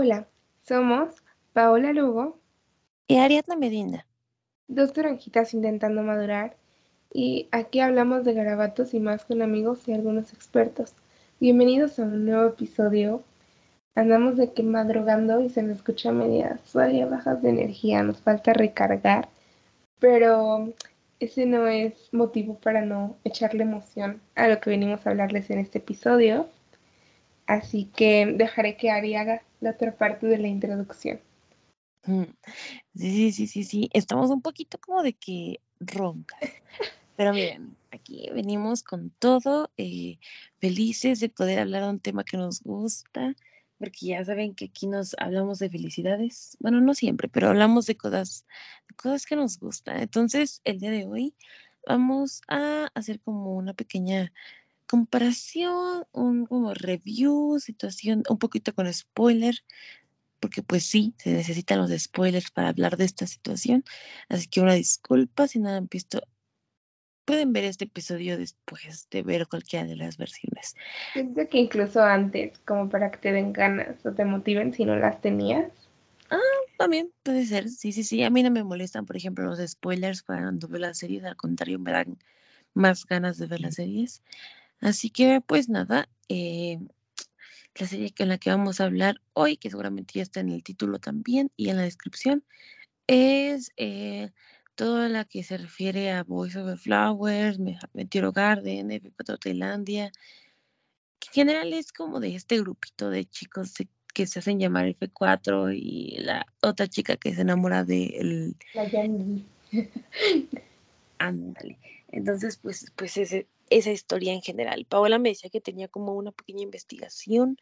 Hola, somos Paola Lugo y Ariadna Medina, dos toronjitas intentando madurar, y aquí hablamos de garabatos y más con amigos y algunos expertos. Bienvenidos a un nuevo episodio. Andamos de que madrugando y se nos escucha medias todavía bajas de energía, nos falta recargar, pero ese no es motivo para no echarle emoción a lo que venimos a hablarles en este episodio. Así que dejaré que Ari haga la otra parte de la introducción. Mm, sí, sí, sí, sí, Estamos un poquito como de que roncas. Pero miren, aquí venimos con todo, eh, felices de poder hablar de un tema que nos gusta, porque ya saben que aquí nos hablamos de felicidades. Bueno, no siempre, pero hablamos de cosas, de cosas que nos gustan. Entonces, el día de hoy vamos a hacer como una pequeña comparación, un como review, situación, un poquito con spoiler, porque pues sí, se necesitan los spoilers para hablar de esta situación. Así que una disculpa si no han visto. Pueden ver este episodio después de ver cualquiera de las versiones. Siento que incluso antes, como para que te den ganas o te motiven si no las tenías. Ah, también puede ser. Sí, sí, sí. A mí no me molestan, por ejemplo, los spoilers cuando veo las series. Al contrario, me dan más ganas de ver las series. Así que pues nada, eh, la serie con la que vamos a hablar hoy, que seguramente ya está en el título también y en la descripción, es eh, toda la que se refiere a Voice the Flowers, Meteoro Garden, F4 Tailandia, que en general es como de este grupito de chicos que se hacen llamar F4 y la otra chica que se enamora de el... La Ándale. Entonces, pues, pues ese, esa historia en general. Paola me decía que tenía como una pequeña investigación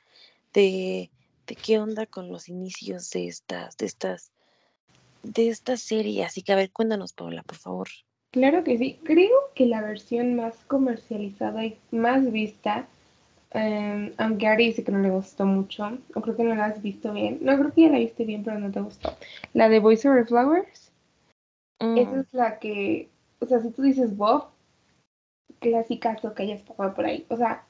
de, de qué onda con los inicios de estas, de estas, de esta serie. Así que a ver, cuéntanos, Paola, por favor. Claro que sí. Creo que la versión más comercializada y más vista, em, aunque Ari dice que no le gustó mucho, o creo que no la has visto bien. No, creo que ya la viste bien, pero no te gustó. La de Voice Over Flowers. Esa mm. es la que, o sea, si tú dices Bob, clásicazo que hayas pasado por ahí. O sea,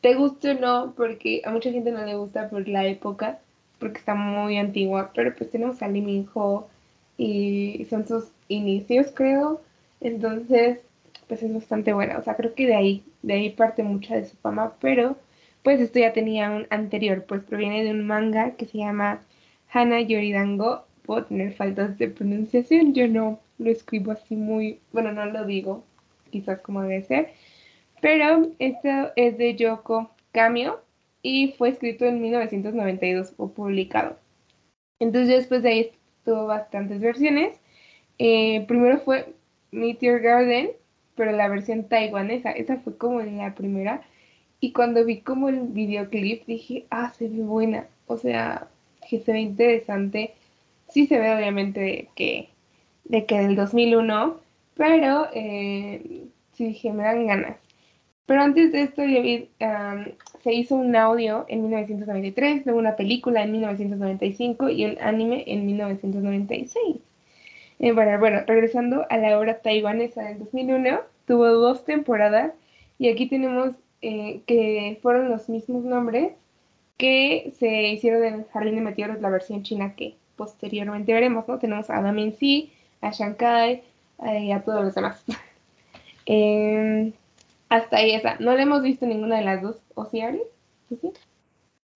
te guste o no, porque a mucha gente no le gusta por la época, porque está muy antigua, pero pues tenemos a Lee Ho y son sus inicios, creo. Entonces, pues es bastante buena. O sea, creo que de ahí, de ahí parte mucha de su fama, pero pues esto ya tenía un anterior, pues proviene de un manga que se llama Hana Yoridango. Puedo tener faltas de pronunciación, yo no lo escribo así muy, bueno, no lo digo quizás como debe ser. Pero esto es de Yoko Kamio y fue escrito en 1992 o publicado. Entonces después de ahí tuvo bastantes versiones. Eh, primero fue Meteor Garden, pero la versión taiwanesa, esa fue como la primera. Y cuando vi como el videoclip dije, ah, se ve buena. O sea, que se ve interesante. Sí se ve obviamente que, de que del 2001, pero eh, sí dije, me dan ganas. Pero antes de esto, se hizo un audio en 1993, luego una película en 1995 y el anime en 1996. Eh, bueno, regresando a la obra taiwanesa del 2001, tuvo dos temporadas y aquí tenemos eh, que fueron los mismos nombres que se hicieron en Jardín de Meteoros, la versión china que posteriormente veremos, ¿no? Tenemos a Damin Si, a Shankai, y a todos los demás. Em, hasta ahí esa. No le hemos visto ninguna de las dos. ¿O sí.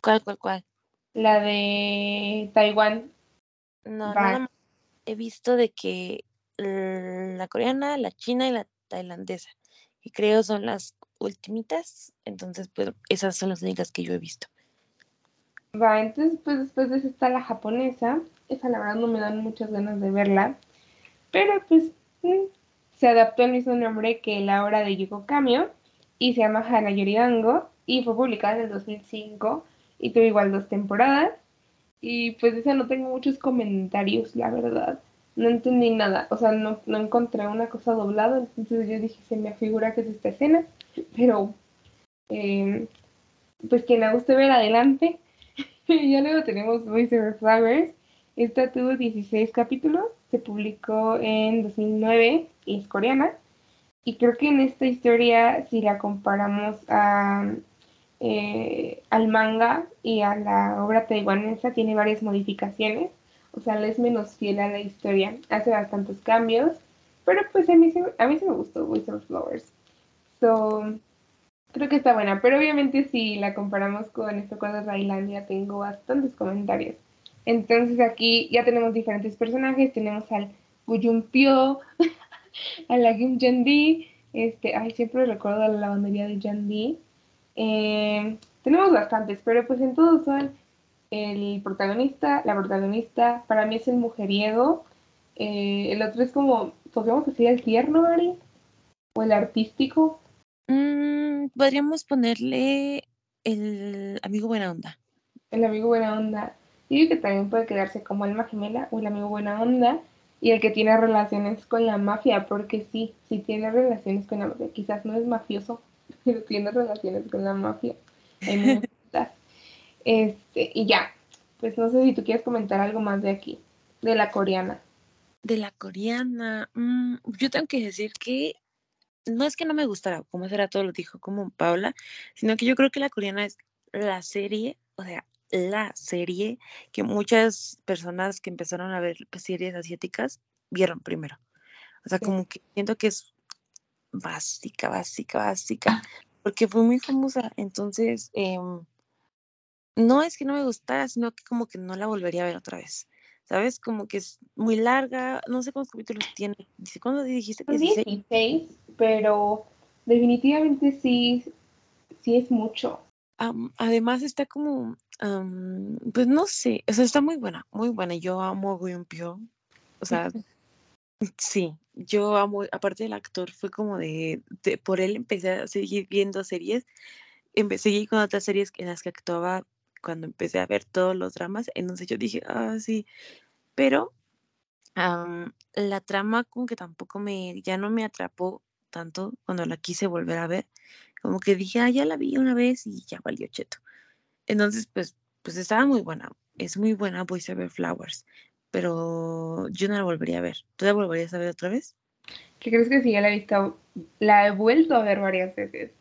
¿Cuál, cuál, cuál? La de Taiwán. No, no he visto de que la coreana, la china y la tailandesa. Y creo son las ultimitas. Entonces, pues esas son las únicas que yo he visto. Va, entonces, pues después de esa está la japonesa. Esa la verdad no me dan muchas ganas de verla. Pero pues se adaptó el mismo nombre que la obra de Yuko Kamio y se llama Hana Yoridango y fue publicada en el 2005 y tuvo igual dos temporadas. Y pues esa no tengo muchos comentarios, la verdad. No entendí nada, o sea, no, encontré una cosa doblada, entonces yo dije, se me figura que es esta escena, pero em, pues quien le guste ver adelante. ya luego tenemos Voice Flowers, esta tuvo 16 capítulos, se publicó en 2009 y es coreana. Y creo que en esta historia, si la comparamos eh, al manga y a la obra taiwanesa tiene varias modificaciones, o sea, le es menos fiel a la historia, hace bastantes cambios, pero pues a mí, a mí sí me gustó Wizard Flowers. So, creo que está buena, pero obviamente si la comparamos con este cuadro de Tailandia tengo bastantes comentarios. Entonces aquí ya tenemos diferentes personajes, tenemos al Pyo, a la Kim Jandi, este, ay, siempre recuerdo la lavandería de Jandi. Eh, tenemos bastantes, pero pues en todos son el protagonista, la protagonista, para mí es el mujeriego, eh, el otro es como, podríamos decir el tierno, Ari, o el artístico. Mm, podríamos ponerle el amigo buena onda. El amigo buena onda. Y que también puede quedarse como alma gemela o el amigo buena onda y el que tiene relaciones con la mafia, porque sí, sí tiene relaciones con la mafia. Quizás no es mafioso, pero tiene relaciones con la mafia. este, y ya, pues no sé si tú quieres comentar algo más de aquí, de la coreana. De la coreana, mm, yo tengo que decir que no es que no me gustara, como será todo lo dijo como Paula, sino que yo creo que la coreana es la serie, o sea, la serie que muchas personas que empezaron a ver series asiáticas vieron primero. O sea, como que siento que es básica, básica, básica, porque fue muy famosa. Entonces, em, no es que no me gustara, sino que como que no la volvería a ver otra vez. ¿Sabes? Como que es muy larga, no sé cuántos capítulos tiene. ¿Cuándo dijiste que 16? pero definitivamente sí, sí es mucho además está como, pues no sé, o sea, está muy buena, muy buena. Yo amo a Pyo. O sea, sí, yo amo, aparte del actor, fue como de, por él empecé a seguir viendo series. Empecé con otras series en las que actuaba cuando empecé a ver todos los dramas. Entonces yo dije, ah, sí. Pero la trama como que tampoco me, ya no me atrapó tanto cuando la quise volver a ver como que dije, ah, ya la vi una vez y ya valió cheto. Entonces, pues, pues estaba muy buena, es muy buena Voice Over Flowers, pero yo no la volvería a ver. ¿Tú la volverías a ver otra vez? ¿Qué crees que sí? Ya la he visto, la he vuelto a ver varias veces.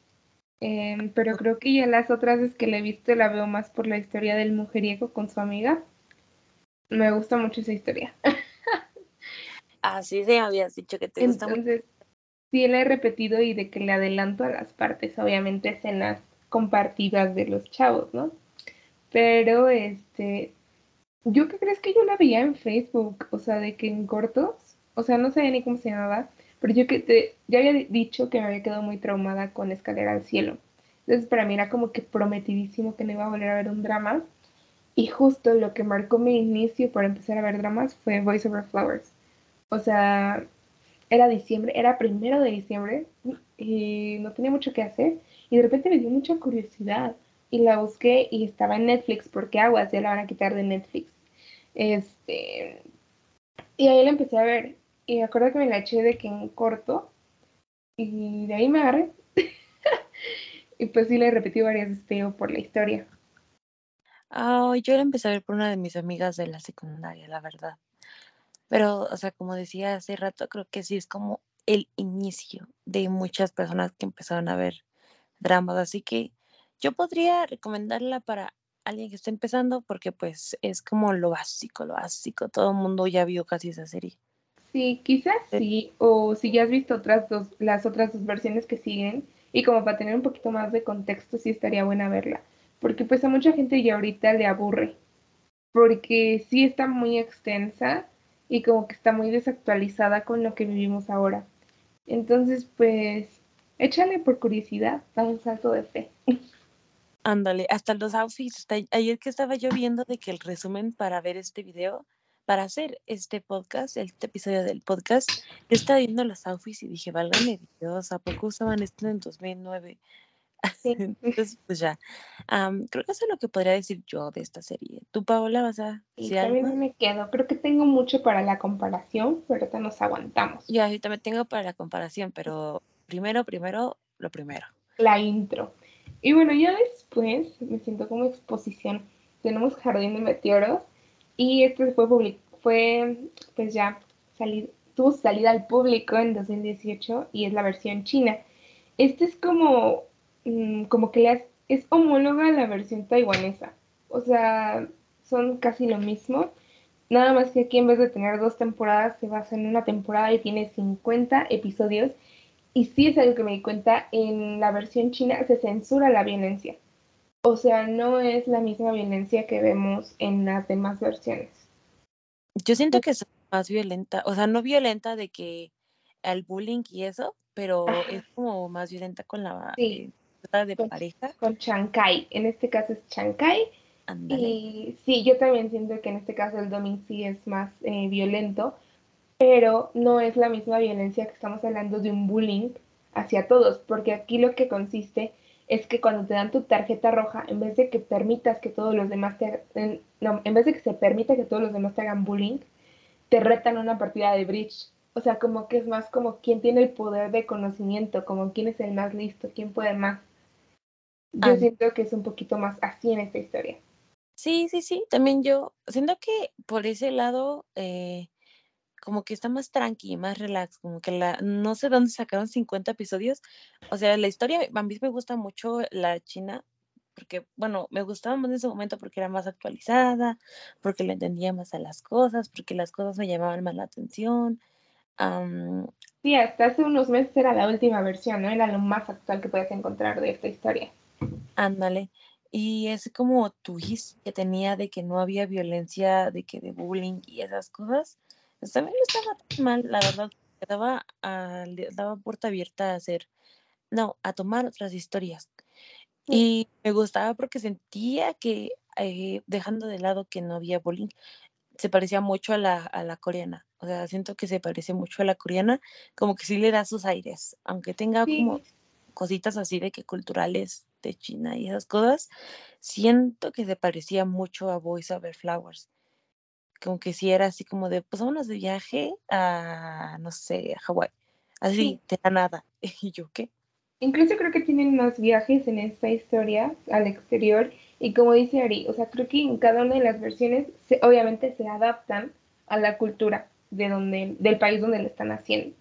Em, pero creo que ya las otras veces que la he visto la veo más por la historia del mujeriego con su amiga. Me gusta mucho esa historia. Así se habías dicho que te gusta mucho sí la he repetido y de que le adelanto a las partes, obviamente escenas compartidas de los chavos, ¿no? Pero este, yo qué crees que yo la veía en Facebook, o sea, de que en cortos, o sea, no sabía ni cómo se llamaba, pero yo que te, ya había dicho que me había quedado muy traumada con Escalera al Cielo. Entonces para mí era como que prometidísimo que no iba a volver a ver un drama. Y justo lo que marcó mi inicio para empezar a ver dramas fue Voice Over Flowers. O sea, era diciembre, era primero de diciembre y no tenía mucho que hacer y de repente me dio mucha curiosidad y la busqué y estaba en Netflix porque aguas ya la van a quitar de Netflix. Este, y ahí la empecé a ver y me acuerdo que me la eché de que en corto y de ahí me agarré. y pues sí la he repetido varias veces por la historia. yo la empecé a ver por una de mis amigas de la secundaria, la verdad. Pero, o sea, como decía hace rato, creo que sí es como el inicio de muchas personas que empezaron a ver dramas. Así que yo podría recomendarla para alguien que esté empezando porque pues es como lo básico, lo básico. Todo el mundo ya vio casi esa serie. Sí, quizás sí. O si ya has visto otras dos, las otras dos versiones que siguen y como para tener un poquito más de contexto, sí estaría buena verla. Porque pues a mucha gente ya ahorita le aburre. Porque sí está muy extensa y como que está muy desactualizada con lo que vivimos ahora. Entonces, pues, échale por curiosidad, da un salto de fe. Ándale, hasta los outfits. Ayer que estaba yo viendo de que el resumen para ver este video, para hacer este podcast, este episodio del podcast, yo estaba viendo los outfits y dije, válgame Dios, ¿a poco usaban esto en 2009? Entonces, pues ya. creo que eso es lo que podría decir yo de esta serie. ¿Tú, Paola, vas a decir también me quedo. Creo que tengo mucho para la comparación, pero ahorita nos aguantamos. Yo, yo también tengo para la comparación, pero primero, primero, lo primero. La intro. Y bueno, ya después me siento como exposición. Tenemos Jardín de Meteoros y este fue, fue pues ya salir, tuvo salida al público en 2018 y es la versión china. Este es como Mm, como que le es homóloga a la versión taiwanesa. O sea, son casi lo mismo. Nada más que aquí en vez de tener dos temporadas se basa en una temporada y tiene 50 episodios. Y sí es algo que me di cuenta, en la versión china se censura la violencia. O sea, no es la misma violencia que vemos en las demás versiones. Yo siento que es más violenta, o sea, no violenta de que el bullying y eso, pero es como más violenta con la sí. De pareja. Con Chancay, en este caso es Chancay. Y sí, yo también siento que en este caso el doming sí es más eh, violento, pero no es la misma violencia que estamos hablando de un bullying hacia todos, porque aquí lo que consiste es que cuando te dan tu tarjeta roja, en vez de que permitas que todos los demás te hagan, no, en vez de que se permita que todos los demás te hagan bullying, te retan una partida de bridge. O sea, como que es más como quién tiene el poder de conocimiento, como quién es el más listo, quién puede más. Yo ah. siento que es un poquito más así en esta historia. Sí, sí, sí. También yo siento que por ese lado, eh, como que está más tranqui, más relax, como que la, no sé dónde sacaron 50 episodios. O sea, la historia, a mí me gusta mucho la China, porque, bueno, me gustaba más en ese momento porque era más actualizada, porque le entendía más a las cosas, porque las cosas me llamaban más la atención. sí, hasta hace unos meses era la última versión, ¿no? Era lo más actual que puedes encontrar de esta historia. Ándale. Y es como tu que tenía de que no había violencia, de que de bullying y esas cosas pues, también no estaba tan mal, la verdad, daba, daba puerta abierta a hacer, no, a tomar otras historias. Y me gustaba porque sentía que, eh, dejando de lado que no había bullying, se parecía mucho a la, a la coreana. O sea, siento que se parece mucho a la coreana, como que sí le da sus aires, aunque tenga como cositas así de que culturales de China y esas cosas, siento que se parecía mucho a Voice Over Flowers como que si era así como de, pues vámonos de viaje a, no sé, a Hawái. Así, de la nada. ¿Y yo qué? Incluso creo que tienen más viajes en esta historia al exterior. Y como dice Ari, o sea, creo que en cada una de las versiones, se, obviamente se adaptan a la cultura de donde, del país donde lo están haciendo.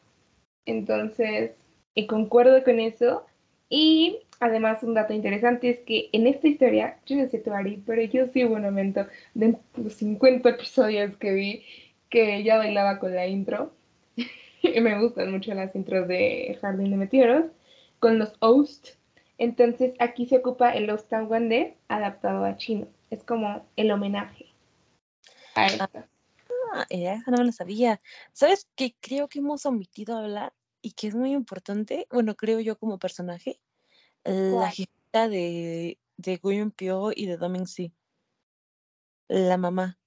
Entonces, y concuerdo con eso. Y Además, un dato interesante es que en esta historia, yo no sé tu Ari, pero yo sí hubo un momento de los 50 episodios que vi que ella bailaba con la intro. y me gustan mucho las intros de Jardín de Meteoros, con los hosts. Entonces aquí se ocupa el Lost Wande adaptado a chino. Es como el homenaje a esta. Ah, esa no me lo sabía. ¿Sabes qué creo que hemos omitido hablar y que es muy importante? Bueno, creo yo como personaje la hijita de, de William Pio y de Doming Si. La mamá.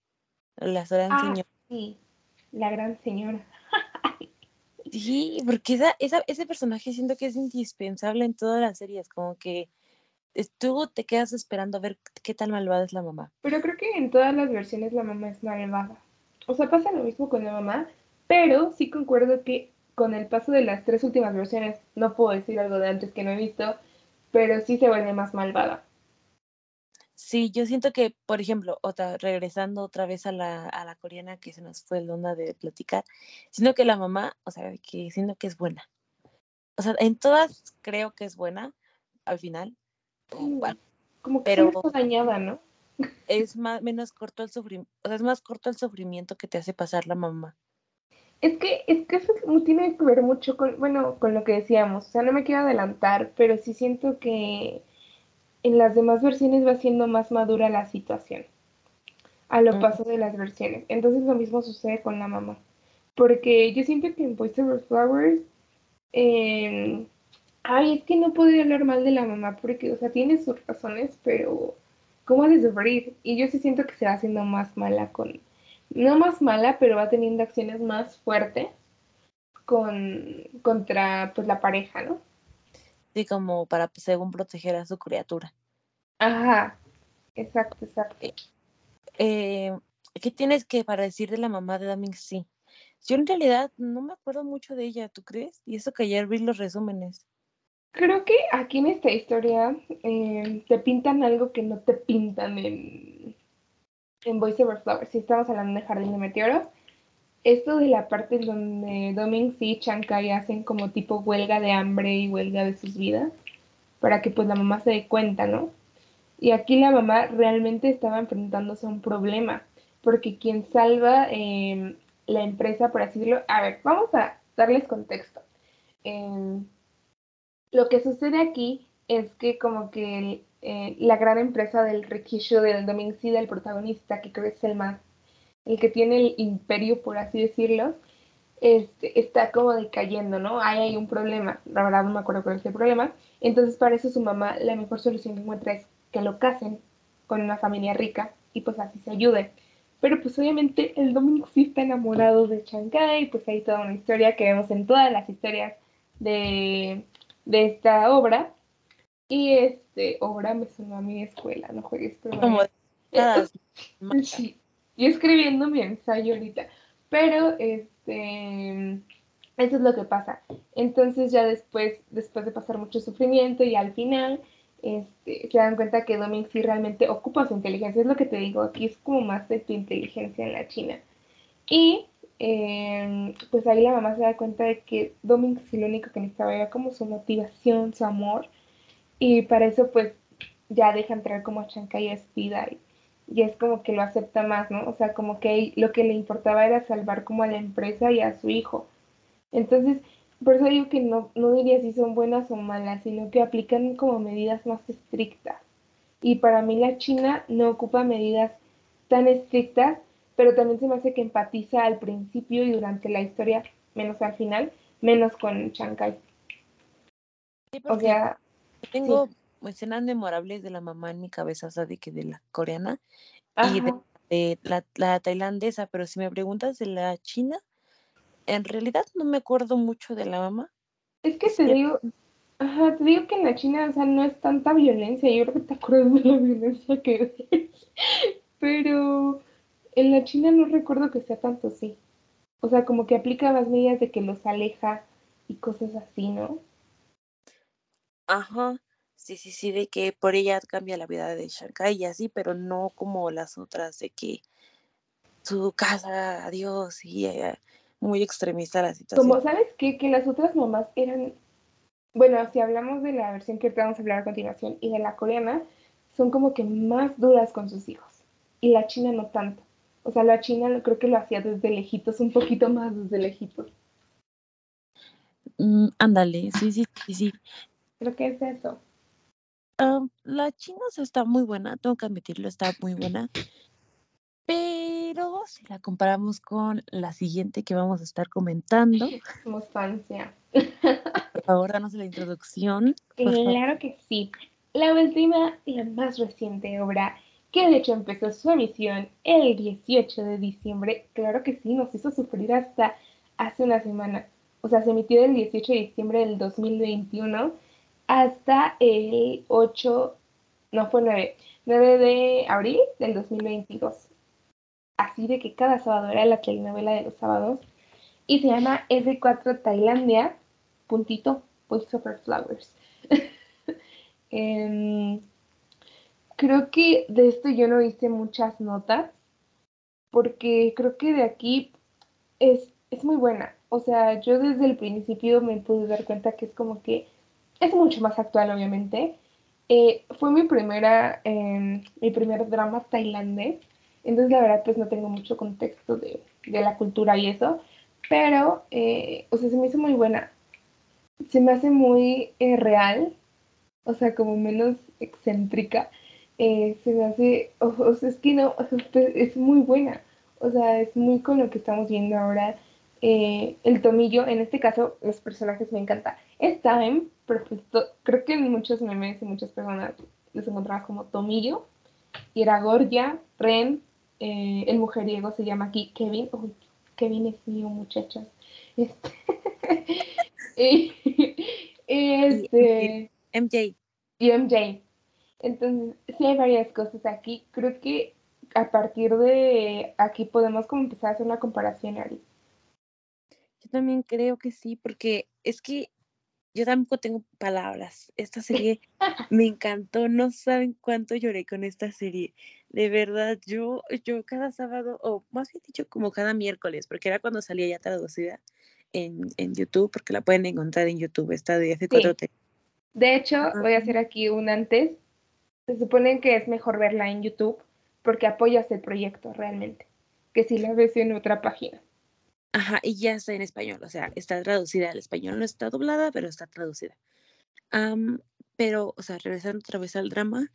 La gran ah, señora. Sí, la gran señora. sí, porque esa, esa, ese personaje siento que es indispensable en todas las series, como que tú te quedas esperando a ver qué tan malvada es la mamá. Pero creo que en todas las versiones la mamá es malvada. O sea, pasa lo mismo con la mamá, pero sí concuerdo que con el paso de las tres últimas versiones, no puedo decir algo de antes que no he visto, pero sí se vuelve más malvada. Sí, yo siento que, por ejemplo, otra, regresando otra vez a la, a la coreana que se nos fue el onda de platicar, sino que la mamá, o sea, que siento que es buena. O sea, en todas creo que es buena, al final. como que pero dañada, ¿no? Es más, menos corto el sufrimiento, o sea, es más corto el sufrimiento que te hace pasar la mamá. Es que, es que eso tiene que ver mucho con, bueno, con lo que decíamos. O sea, no me quiero adelantar, pero sí siento que en las demás versiones va siendo más madura la situación a lo paso de las versiones. Entonces lo mismo sucede con la mamá. Porque yo siento que en Boys Over Flowers, eh, ay, es que no podría hablar mal de la mamá porque, o sea, tiene sus razones, pero ¿cómo ha de sufrir? Y yo sí siento que se va haciendo más mala con, no más mala, pero va teniendo acciones más fuertes con, contra pues la pareja, ¿no? Sí, como para pues, según proteger a su criatura. Ajá, exacto, exacto. Eh, eh, ¿Qué tienes que para decir de la mamá de Damien? Sí. Yo en realidad no me acuerdo mucho de ella, ¿tú crees? Y eso que ayer vi los resúmenes. Creo que aquí en esta historia eh, te pintan algo que no te pintan en, en Over Flowers, si estamos hablando de Jardín de Meteoros, esto de la parte donde Doming y Chankai hacen como tipo huelga de hambre y huelga de sus vidas, para que pues la mamá se dé cuenta, ¿no? Y aquí la mamá realmente estaba enfrentándose a un problema, porque quien salva em, la empresa, por así decirlo, a ver, vamos a darles contexto. Em, lo que sucede aquí es que como que eh, la gran empresa del Rikisho, del Dominicida, el protagonista, que creo es el más, el que tiene el imperio, por así decirlo, este, está como decayendo, ¿no? Ahí hay un problema, la verdad no me acuerdo cuál es el problema. Entonces para eso su mamá, la mejor solución que encuentra es que lo casen con una familia rica y pues así se ayude. Pero pues obviamente el Dominic sí está enamorado de Shanghai, pues hay toda una historia que vemos en todas las historias de, de esta obra. Y este, obra me sonó a mi escuela, no juegues, pero... Como sí, y escribiendo mi ensayo ahorita. Pero este eso es lo que pasa. Entonces ya después, después de pasar mucho sufrimiento y al final este, se dan cuenta que Dominic sí realmente ocupa su inteligencia. Es lo que te digo, aquí es como más de tu inteligencia en la China. Y em, pues ahí la mamá se da cuenta de que Dominic sí lo único que necesitaba era como su motivación, su amor. Y para eso pues ya deja entrar como Chancay a Spida y, y, es como que lo acepta más, ¿no? O sea, como que lo que le importaba era salvar como a la empresa y a su hijo. Entonces, por eso digo que no, no diría si son buenas o malas, sino que aplican como medidas más estrictas. Y para mí la China no ocupa medidas tan estrictas, pero también se me hace que empatiza al principio y durante la historia, menos al final, menos con Shanghai. o sea, tengo escenas memorables de la mamá en mi cabeza, o sea, de que de la coreana y de, la, la, tailandesa, pero si me preguntas de la china, en realidad no me acuerdo mucho de la mamá. Es que te digo, ajá, te digo que en la China, o sea, no es tanta violencia, yo creo que te acuerdas de la violencia que es, pero en la China no recuerdo que sea tanto así. O sea, como que aplica las medidas de que los aleja y cosas así, ¿no? Ajá, sí, sí, sí, de que por ella cambia la vida de Shanghai y así, pero no como las otras de que su casa, adiós, y eh, muy extremista la situación. Como sabes qué? que las otras mamás eran, bueno, si hablamos de la versión que vamos a hablar a continuación y de la coreana, son como que más duras con sus hijos. Y la china no tanto. O sea, la china creo que lo hacía desde lejitos, un poquito más desde lejitos. Mm, ándale, sí, sí, sí, sí. Creo que es eso. La china está muy buena, tengo que admitirlo, está muy buena. Pero si la comparamos con la siguiente que vamos a estar comentando. Por favor, danos la introducción. Claro que sí. La última y la más reciente obra, que de hecho empezó su emisión el 18 de diciembre, claro que sí, nos hizo sufrir hasta hace una semana. O sea, se emitió del 18 de diciembre del 2021 hasta el 8, no fue 9, 9 de abril del 2022 así de que cada sábado era la telenovela de los sábados, y se llama S4 Tailandia, puntito, Voice Over Flowers. Em, creo que de esto yo no hice muchas notas, porque creo que de aquí es, es muy buena. O sea, yo desde el principio me pude dar cuenta que es como que es mucho más actual, obviamente. Eh, fue mi primera, em, mi primer drama tailandés entonces, la verdad, pues no tengo mucho contexto de, la cultura y eso, pero, eh, o sea, se me hizo muy buena. Se me hace muy eh, real, o sea, como menos excéntrica. Se me hace, o, sea, es que no, es muy buena. O sea, es muy con lo que estamos viendo ahora. el tomillo, en este caso, los personajes me encanta. Es Time, pero pues, creo que en muchos memes y muchas personas les encontraba como tomillo. Y era Gorgia, Ren, eh, el mujeriego se llama aquí Kevin. Uy, Kevin es mío, muchachas. Este, este, MJ. Y MJ. Entonces, sí hay varias cosas aquí. Creo que a partir de aquí podemos como empezar a hacer una comparación, Ari. Yo también creo que sí, porque es que yo tampoco tengo palabras. Esta serie me encantó, no saben cuánto lloré con esta serie. De verdad, yo, yo cada sábado, o más bien dicho, como cada miércoles, porque era cuando salía ya traducida en, en YouTube, porque la pueden encontrar en YouTube, esta de F4T. De hecho, voy a hacer aquí un antes. Se supone que es mejor verla en YouTube porque apoyas el proyecto realmente, que si la ves en otra página. Ajá, y ya está en español, o sea, está traducida al español, no está doblada, pero está traducida. pero, o sea, regresando otra vez al drama,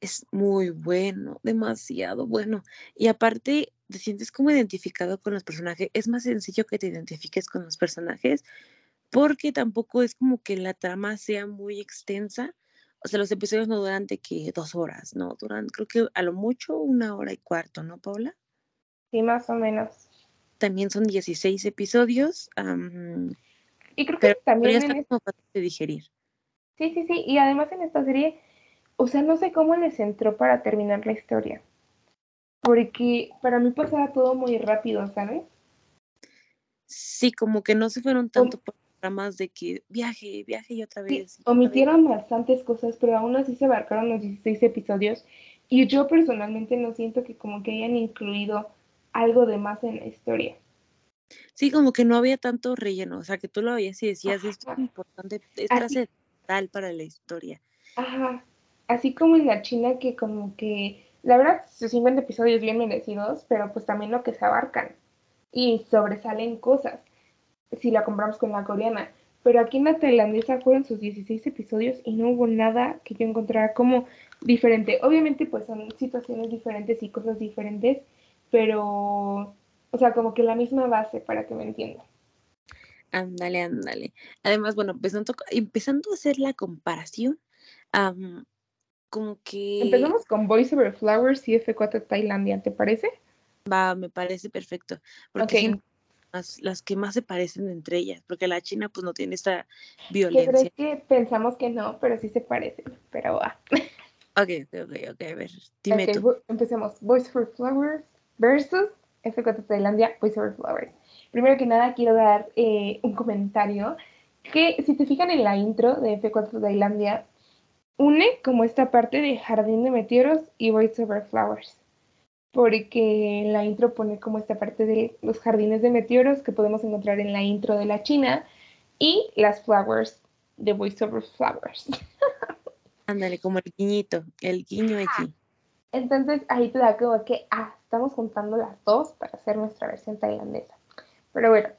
es muy bueno, demasiado bueno. Y aparte, te sientes como identificado con los personajes. Es más sencillo que te identifiques con los personajes porque tampoco es como que la trama sea muy extensa. O sea, los episodios no duran de que dos horas, ¿no? Duran, creo que a lo mucho una hora y cuarto, ¿no, Paula? Sí, más o menos. También son 16 episodios. y creo que también está como fácil de digerir. Sí, sí, sí. Y además en esta serie, o sea, no sé cómo les entró para terminar la historia. Porque para mí pasaba todo muy rápido, ¿sabes? Sí, como que no se fueron tanto por más de que viaje, viaje y otra vez. omitieron bastantes cosas, pero aún así se abarcaron los 16 episodios. Y yo personalmente no siento que como que hayan incluido algo de más en la historia. Sí, como que no había tanto relleno, o sea, que tú lo veías y decías, esto es importante, es trascendental para la historia. Ajá, así como en la China que como que, la verdad, sus 50 episodios bien merecidos, pero pues también lo que se abarcan y sobresalen cosas si la compramos con la coreana. Pero aquí en la tailandesa fueron sus 16 episodios y no hubo nada que yo encontrara como diferente. Obviamente pues son situaciones diferentes y cosas diferentes, pero, o sea, como que la misma base para que me entiendan. Ándale, ándale. Además, bueno, empezando, empezando a hacer la comparación, como que... Empezamos con Voice Over Flowers y F4 Tailandia, ¿te parece? Va, me parece perfecto. Porque las, que más se parecen entre ellas, porque la China pues no tiene esta violencia. que pensamos que no, pero sí se parecen, pero va. Ok, ok, ok, a ver, dime tú. Empecemos. Voice for Flowers versus F4 Tailandia, Voice for Flowers. Primero que nada, quiero dar eh, un comentario que si te fijan en la intro de F4 Tailandia, une como esta parte de Jardín de Meteoros y Voice Over Flowers porque la intro pone como esta parte de los jardines de meteoros que podemos encontrar en la intro de la China y las flowers de Voice Over Flowers. Ándale, como el guiñito, el guiño aquí. Entonces ahí te da como que, ah, estamos juntando las dos para hacer nuestra versión tailandesa. Pero bueno,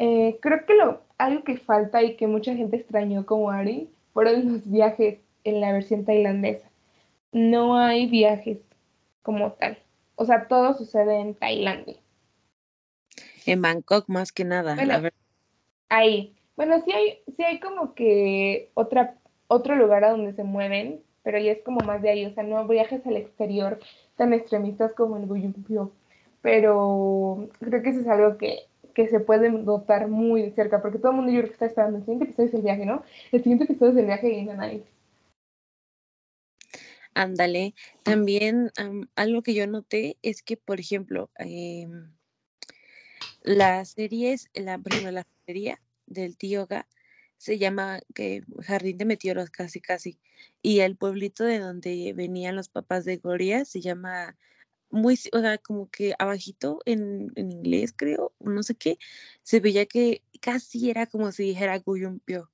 eh, creo que lo, algo que falta y que mucha gente extrañó como Ari fueron los viajes en la versión tailandesa. No hay viajes como tal. O sea, todo sucede en Tailandia. En Bangkok más que nada. Ahí. Bueno, sí hay, sí hay como que otra, otro lugar a donde se mueven, pero ya es como más de ahí. O sea, no viajes al exterior tan extremistas como el Guyumpio. Pero creo que eso es algo que, que se puede notar muy cerca, porque todo el mundo yo creo que está esperando. El siguiente episodio es el viaje, ¿no? El siguiente episodio es el viaje de Nanai. Ándale. También algo que yo noté es que, por ejemplo, eh, la serie es, la, primera la feria del tío Ga se llama que Jardín de Meteoros, casi, casi. Y el pueblito de donde venían los papás de Goria se llama muy, o sea, como que abajito en, en inglés, creo, no sé qué, se veía que casi era como si dijera Guyumpio.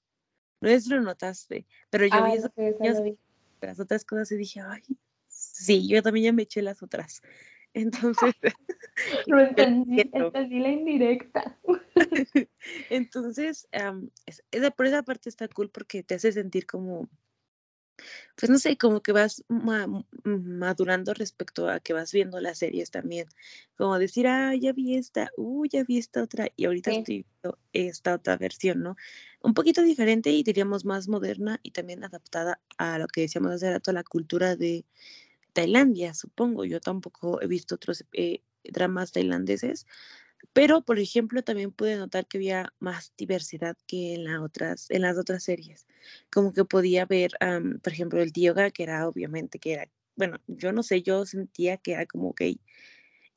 No es lo notaste, pero yo vi eso las otras cosas y dije, ay, sí, yo también ya me eché las otras. Entonces, no entendí, entendí la indirecta. Entonces, esa, por esa parte está cool porque te hace sentir como, pues no sé, como que vas madurando respecto a que vas viendo las series también. Como decir, ah, ya vi esta, uh, ya vi esta otra, y ahorita estoy viendo esta otra versión, ¿no? Un poquito diferente y diríamos más moderna y también adaptada a lo que decíamos hace rato, a la cultura de Tailandia, supongo. Yo tampoco he visto otros eh, dramas tailandeses, pero, por ejemplo, también pude notar que había más diversidad que en, las otras, en las otras series. Como que podía ver, por ejemplo, el yoga, que era obviamente que era, bueno, yo no sé, yo sentía que era como gay.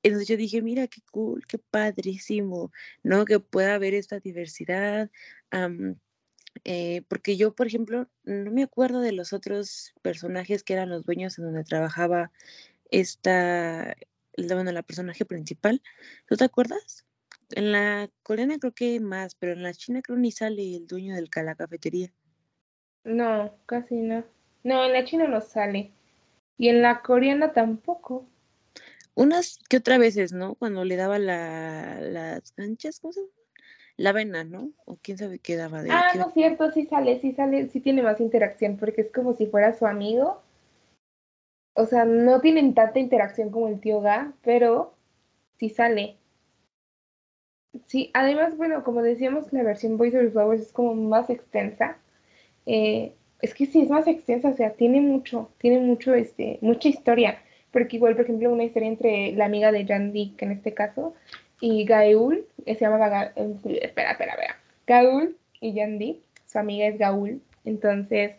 Entonces yo dije, mira, qué cool, qué padrísimo, ¿no? Que pueda haber esta diversidad. Eh, porque yo, por ejemplo, no me acuerdo de los otros personajes que eran los dueños en donde trabajaba esta, bueno, la personaje principal. ¿Tú te acuerdas? En la coreana creo que hay más, pero en la china creo ni sale el dueño de la cafetería. No, casi no. No, en la china no sale. Y en la coreana tampoco. Unas que otras veces, ¿no? Cuando le daba la, las canchas, ¿cómo se llama? La vena, ¿no? O quién sabe qué daba de Ah, no es cierto, sí sale, sí sale, sí tiene más interacción porque es como si fuera su amigo. O sea, no tienen tanta interacción como el tío Ga, pero sí sale. Sí, además, bueno, como decíamos, la versión Boys Over Flowers es como más extensa. Eh, es que sí, es más extensa, o sea, tiene mucho, tiene mucho, este, mucha historia. Porque igual, por ejemplo, una historia entre la amiga de Jandy, que en este caso, y Gaul, que se llama Ga- espera, espera, espera. Gaul y Jandy, su amiga es Gaul. Entonces,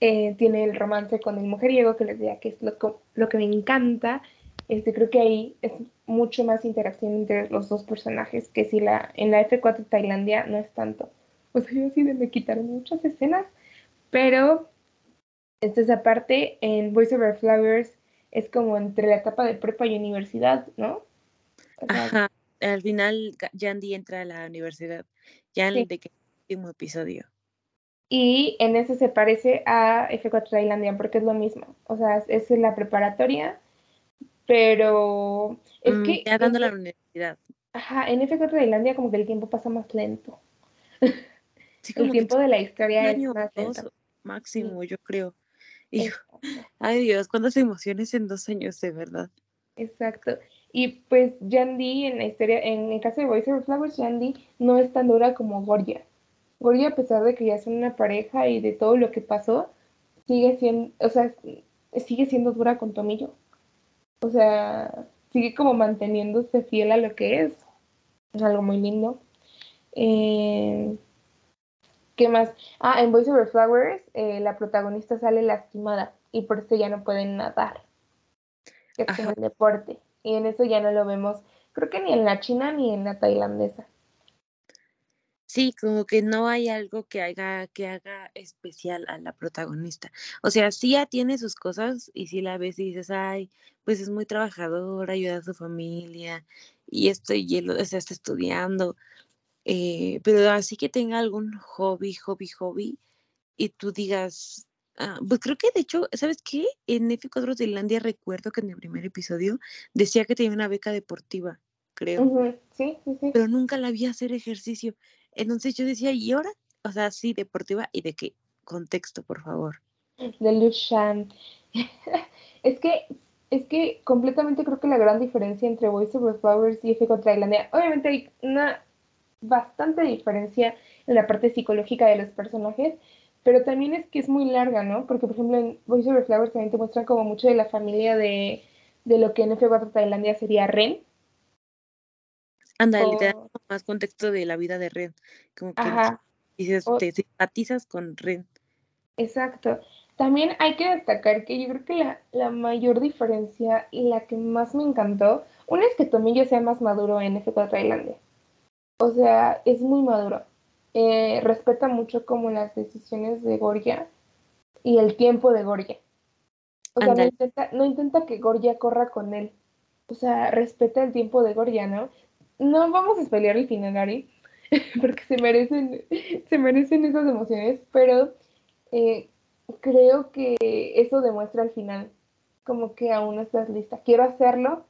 eh, tiene el romance con el mujeriego, que les decía que es lo, lo que me encanta. Este, creo que ahí es mucho más interacción entre los dos personajes que si la, en la F4 Tailandia no es tanto. O sea, yo sí me quitaron muchas escenas, pero esta es aparte, en Voice Over Flowers es como entre la etapa de prepa y universidad, ¿no? O sea, Ajá. Al final Yandy entra a la universidad. Ya en Sí. el último episodio. Y en ese se parece a F4 Tailandia porque es lo mismo. O sea, es, es la preparatoria, pero es Mm, que ya dando la universidad. Ajá, en F4 Tailandia como que el tiempo pasa más lento. Sí, El tiempo de la historia es más lento. máximo, yo creo. Exacto. ay Dios, cuántas emociones en dos años, de verdad. Exacto. Y pues Yandy en la historia, en el caso de Voice Over Flowers, Yandy no es tan dura como Goria. Goria, a pesar de que ya son una pareja y de todo lo que pasó, sigue siendo, o sea, sigue siendo dura con Tomillo. O sea, sigue como manteniéndose fiel a lo que es. Es algo muy lindo. Eh, ¿Qué más? Ah, en Voice Over Flowers, eh, la protagonista sale lastimada y por eso ya no pueden nadar. Que es el deporte. Y en eso ya no lo vemos, creo que ni en la china ni en la tailandesa. Sí, como que no hay algo que haga, que haga especial a la protagonista. O sea, sí ya tiene sus cosas y sí la ves y dices, ay, pues es muy trabajadora, ayuda a su familia y esto y el- o sea, está estudiando. eh, pero así que tenga algún hobby, hobby, hobby y tú digas, ah, pues creo que de hecho, ¿sabes qué? En F4 Tailandia recuerdo que en el primer episodio decía que tenía una beca deportiva, creo Sí, sí, sí. pero nunca la vi hacer ejercicio. Entonces yo decía, ¿y ahora? O sea, sí, deportiva y de qué contexto, por favor. De Lushan. es que, es que completamente creo que la gran diferencia entre Voice Over Flowers y F contra Tailandia, obviamente hay una bastante diferencia en la parte psicológica de los personajes, pero también es que es muy larga, ¿no? Porque, por ejemplo, en Voice Over Flowers también te muestran como mucho de la familia de, de lo que en F4 Tailandia sería Ren. Ándale, te da O, más contexto de la vida de Ren. Como que ajá, dices, o- te simpatizas con Ren. exacto. También hay que destacar que yo creo que la, la mayor diferencia y la que más me encantó, una es que Tomillo sea más maduro en F4 Tailandia. O sea, es muy maduro. Eh, respeta mucho como las decisiones de Goria y el tiempo de Goria. O sea, no intenta, no intenta que Goria corra con él. O sea, respeta el tiempo de Goria, ¿no? No vamos a pelear el final, Ari, porque se merecen, se merecen esas emociones, pero eh, creo que eso demuestra al final como que aún no estás lista. Quiero hacerlo,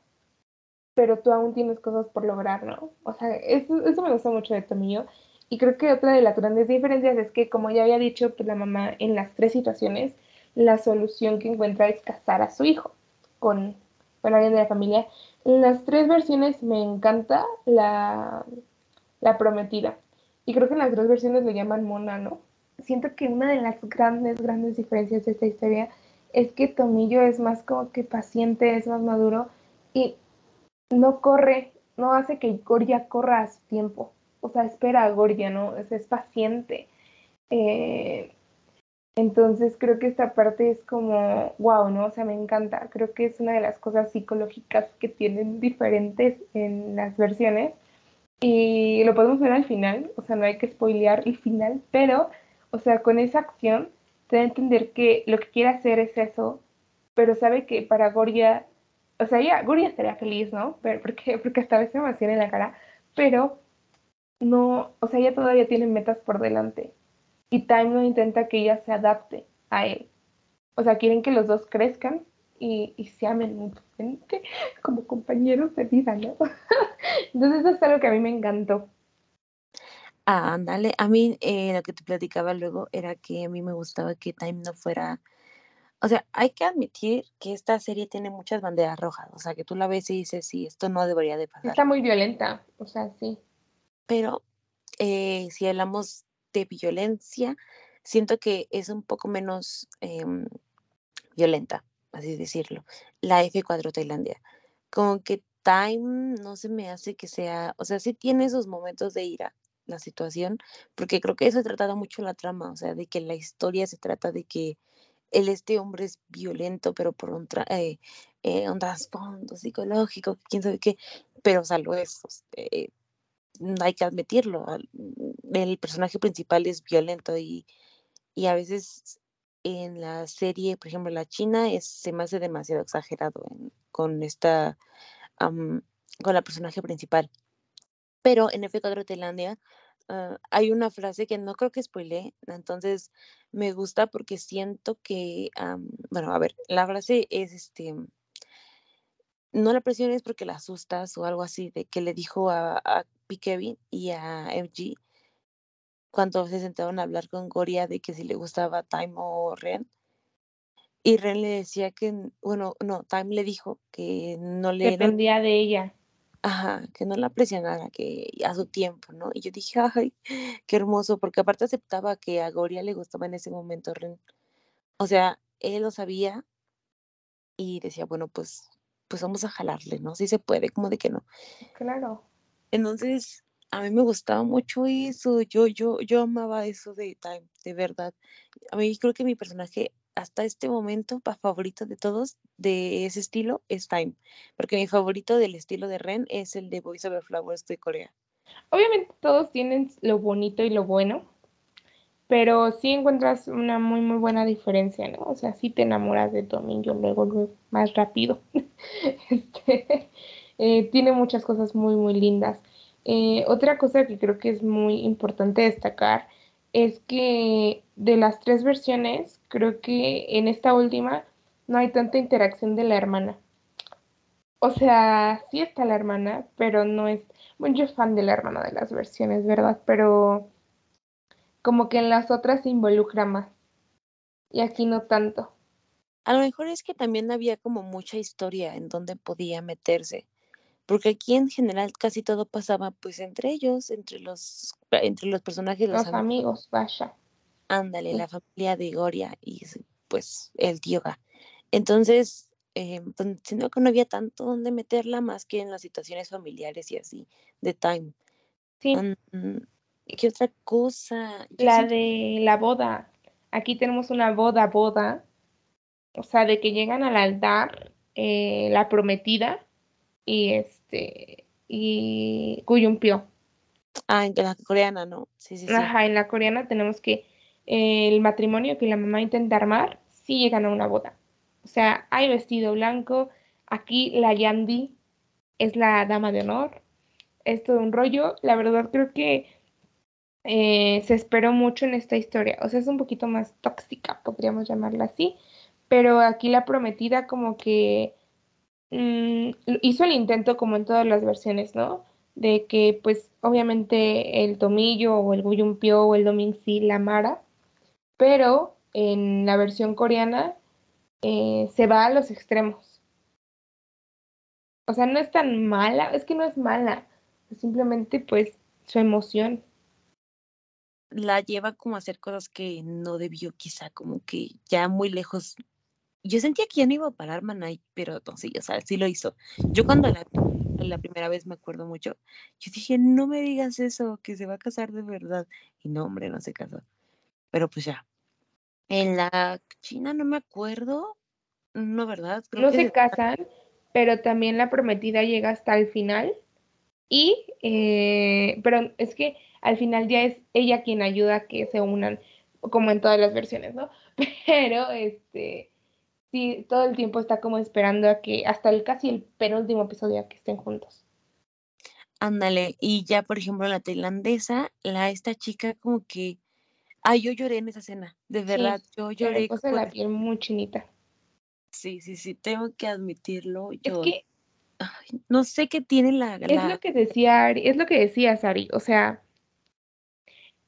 pero tú aún tienes cosas por lograr, ¿no? O sea, eso, eso me gusta mucho de Tomillo. Y creo que otra de las grandes diferencias es que, como ya había dicho, pues la mamá en las tres situaciones, la solución que encuentra es casar a su hijo con, con alguien de la familia. Las tres versiones me encanta la, la prometida. Y creo que en las tres versiones le llaman Mona, ¿no? Siento que una de las grandes, grandes diferencias de esta historia es que Tomillo es más como que paciente, es más maduro y no corre, no hace que Goria corra a su tiempo. O sea, espera a ¿no? Es, es paciente. Eh, entonces creo que esta parte es como, wow, ¿no? O sea, me encanta. Creo que es una de las cosas psicológicas que tienen diferentes en las versiones. Y lo podemos ver al final, o sea, no hay que spoilear el final, pero, o sea, con esa acción te da a entender que lo que quiere hacer es eso, pero sabe que para Goria, o sea, ya, Goria estaría feliz, ¿no? Pero, porque, porque hasta a veces me en la cara, pero no, o sea, ella todavía tiene metas por delante. Y Time no intenta que ella se adapte a él. O sea, quieren que los dos crezcan y, y se amen mutuamente como compañeros de vida, ¿no? Entonces eso es algo que a mí me encantó. Ah, ándale, a mí eh, lo que te platicaba luego era que a mí me gustaba que Time no fuera, o sea, hay que admitir que esta serie tiene muchas banderas rojas, o sea, que tú la ves y dices, sí, esto no debería de pasar. Está muy violenta, o sea, sí. Pero eh, si hablamos de violencia, siento que es un poco menos em, violenta, así decirlo, la F4 Tailandia. Como que Time no se me hace que sea, o sea, sí tiene esos momentos de ira, la situación, porque creo que eso tratado mucho la trama, o sea, de que la historia se trata de que él, este hombre es violento, pero por un, eh, eh, un trasfondo psicológico, quién sabe qué, pero o sea, lo es, eh, hay que admitirlo, el personaje principal es violento y, y a veces en la serie, por ejemplo, la China, es, se me hace demasiado exagerado con esta, con la personaje principal. Pero en F4 Tailandia ah, hay una frase que no creo que spoile, entonces me gusta porque siento que, bueno, a ver, la frase es este, no la presiones porque la asustas o algo así, de que le dijo a P. Kevin y a FG cuando se sentaron a hablar con Goria de que si le gustaba Time o Ren. Y Ren le decía que, bueno, no, Time le dijo que no le... Dependía de ella. Ajá, que no la presionara, que a su tiempo, ¿no? Y yo dije, ay, qué hermoso, porque aparte aceptaba que a Goria le gustaba en ese momento Ren. O sea, él lo sabía y decía, bueno, pues, pues vamos a jalarle, ¿no? Si se puede, como de que no. Claro. Entonces, a mí me gustaba mucho eso, yo, yo, yo amaba eso de Time, de verdad. A mí creo que mi personaje hasta este momento, favorito de todos de ese estilo es Time, porque mi favorito del estilo de Ren es el de Voice Over Flowers de Corea. Obviamente todos tienen lo bonito y lo bueno, pero sí encuentras una muy muy buena diferencia, ¿no? O sea, sí te enamoras de Domingo luego, luego más rápido. este, eh, tiene muchas cosas muy muy lindas. Eh, otra cosa que creo que es muy importante destacar es que de las tres versiones, creo que en esta última no hay tanta interacción de la hermana. O sea, sí está la hermana, pero no es... Bueno, yo fan de la hermana de las versiones, ¿verdad? Pero como que en las otras se involucra más. Y aquí no tanto. A lo mejor es que también había como mucha historia en donde podía meterse porque aquí en general casi todo pasaba pues entre ellos, entre los, entre los personajes. Los, amigos, vaya. Ándale, la familia de Goria y pues el tío Entonces, eh, pues, siento que no había tanto donde meterla más que en las situaciones familiares y así, de Time. Sí. Mm, ¿Qué otra cosa? la de la boda. Aquí tenemos una boda, boda. O sea, de que llegan al altar eh, la prometida y este y Kuyumpio. Ah, en la coreana, ¿no? Sí, sí, sí. Ajá, en la coreana tenemos que el matrimonio que la mamá intenta armar, sí llegan a una boda. O sea, hay vestido blanco, aquí la Yandi es la dama de honor, es todo un rollo. La verdad creo que eh, se esperó mucho en esta historia. O sea, es un poquito más tóxica, podríamos llamarla así. Pero aquí la prometida como que Mm, hizo el intento como en todas las versiones, ¿no? De que pues obviamente el Tomillo o el Guyumpio o el Doming sí la amara, pero en la versión coreana eh, se va a los extremos. O sea, no es tan mala, es que no es mala, simplemente pues su emoción. La lleva como a hacer cosas que no debió, quizá como que ya muy lejos yo sentía que ya no iba a parar Manay, pero sí, o sea, sí lo hizo. Yo cuando la, la primera vez me acuerdo mucho, yo dije, no me digas eso, que se va a casar de verdad. Y no, hombre, no se casó. Pero pues ya. En la China no me acuerdo, no, ¿verdad? no se casan, pero también la prometida llega hasta el final. Y, eh, pero es que al final ya es ella quien ayuda a que se unan, como en todas las versiones, ¿no? Pero, este, sí, todo el tiempo está como esperando a que, hasta el casi el penúltimo episodio, a que estén juntos. Ándale, y ya por ejemplo la tailandesa, la esta chica como que Ay, yo lloré en esa escena, de verdad, yo lloré. Me la piel muy chinita. Sí, sí, sí, tengo que admitirlo. Yo, es que no sé qué tiene la, Es lo que decía Ari, es lo que decía Sari, o sea,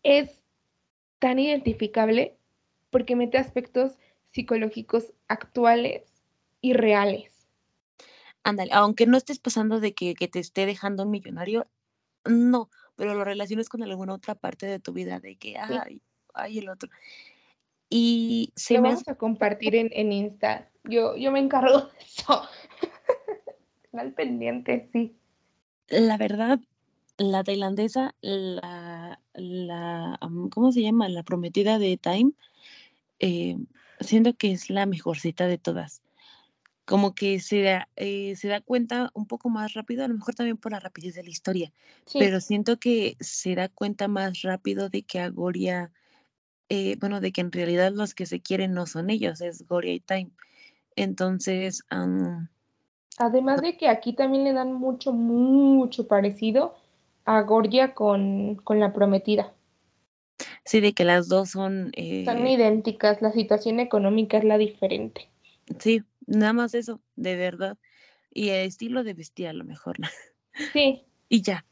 es tan identificable porque mete aspectos psicológicos actuales y reales. Ándale, aunque no estés pasando de que, te esté dejando un millonario, no, pero lo relaciones con alguna otra parte de tu vida, de que, ay, ay, el otro. Y se lo vamos a compartir en, en Insta. Yo, yo me encargo de eso. Al pendiente, sí. La verdad, la tailandesa, la, la, ¿cómo se llama? La prometida de Time, eh, siento que es la mejorcita de todas. Como que se da, eh, se da cuenta un poco más rápido, a lo mejor también por la rapidez de la historia, pero siento que se da cuenta más rápido de que Agoria, eh, bueno, de que en realidad los que se quieren no son ellos, es Goria y Time. Entonces, además de que aquí también le dan mucho, mucho parecido a Goria con, con la prometida. Sí, de que las dos son... Eh, son idénticas, la situación económica es la diferente. Sí, nada más eso, de verdad. Y el estilo de vestir a lo mejor. Sí. y ya,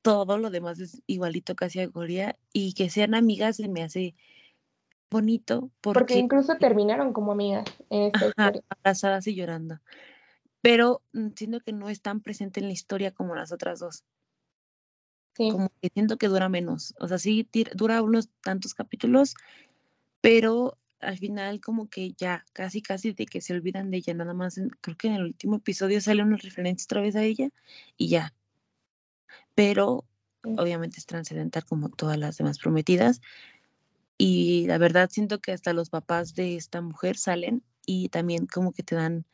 todo lo demás es igualito casi a Goria y que sean amigas se me hace bonito porque, incluso terminaron como amigas en esta historia. abrazadas y llorando pero mm, siento que no es tan presente en la historia como las otras dos como que siento que dura menos. O sea, sí dura unos tantos capítulos, pero al final como que ya casi casi de que se olvidan de ella, nada más creo que en el último episodio sale una referencia otra vez a ella y ya. Pero obviamente es trascendental como todas las demás prometidas. Y la verdad siento que hasta los papás de esta mujer salen y también como que te dan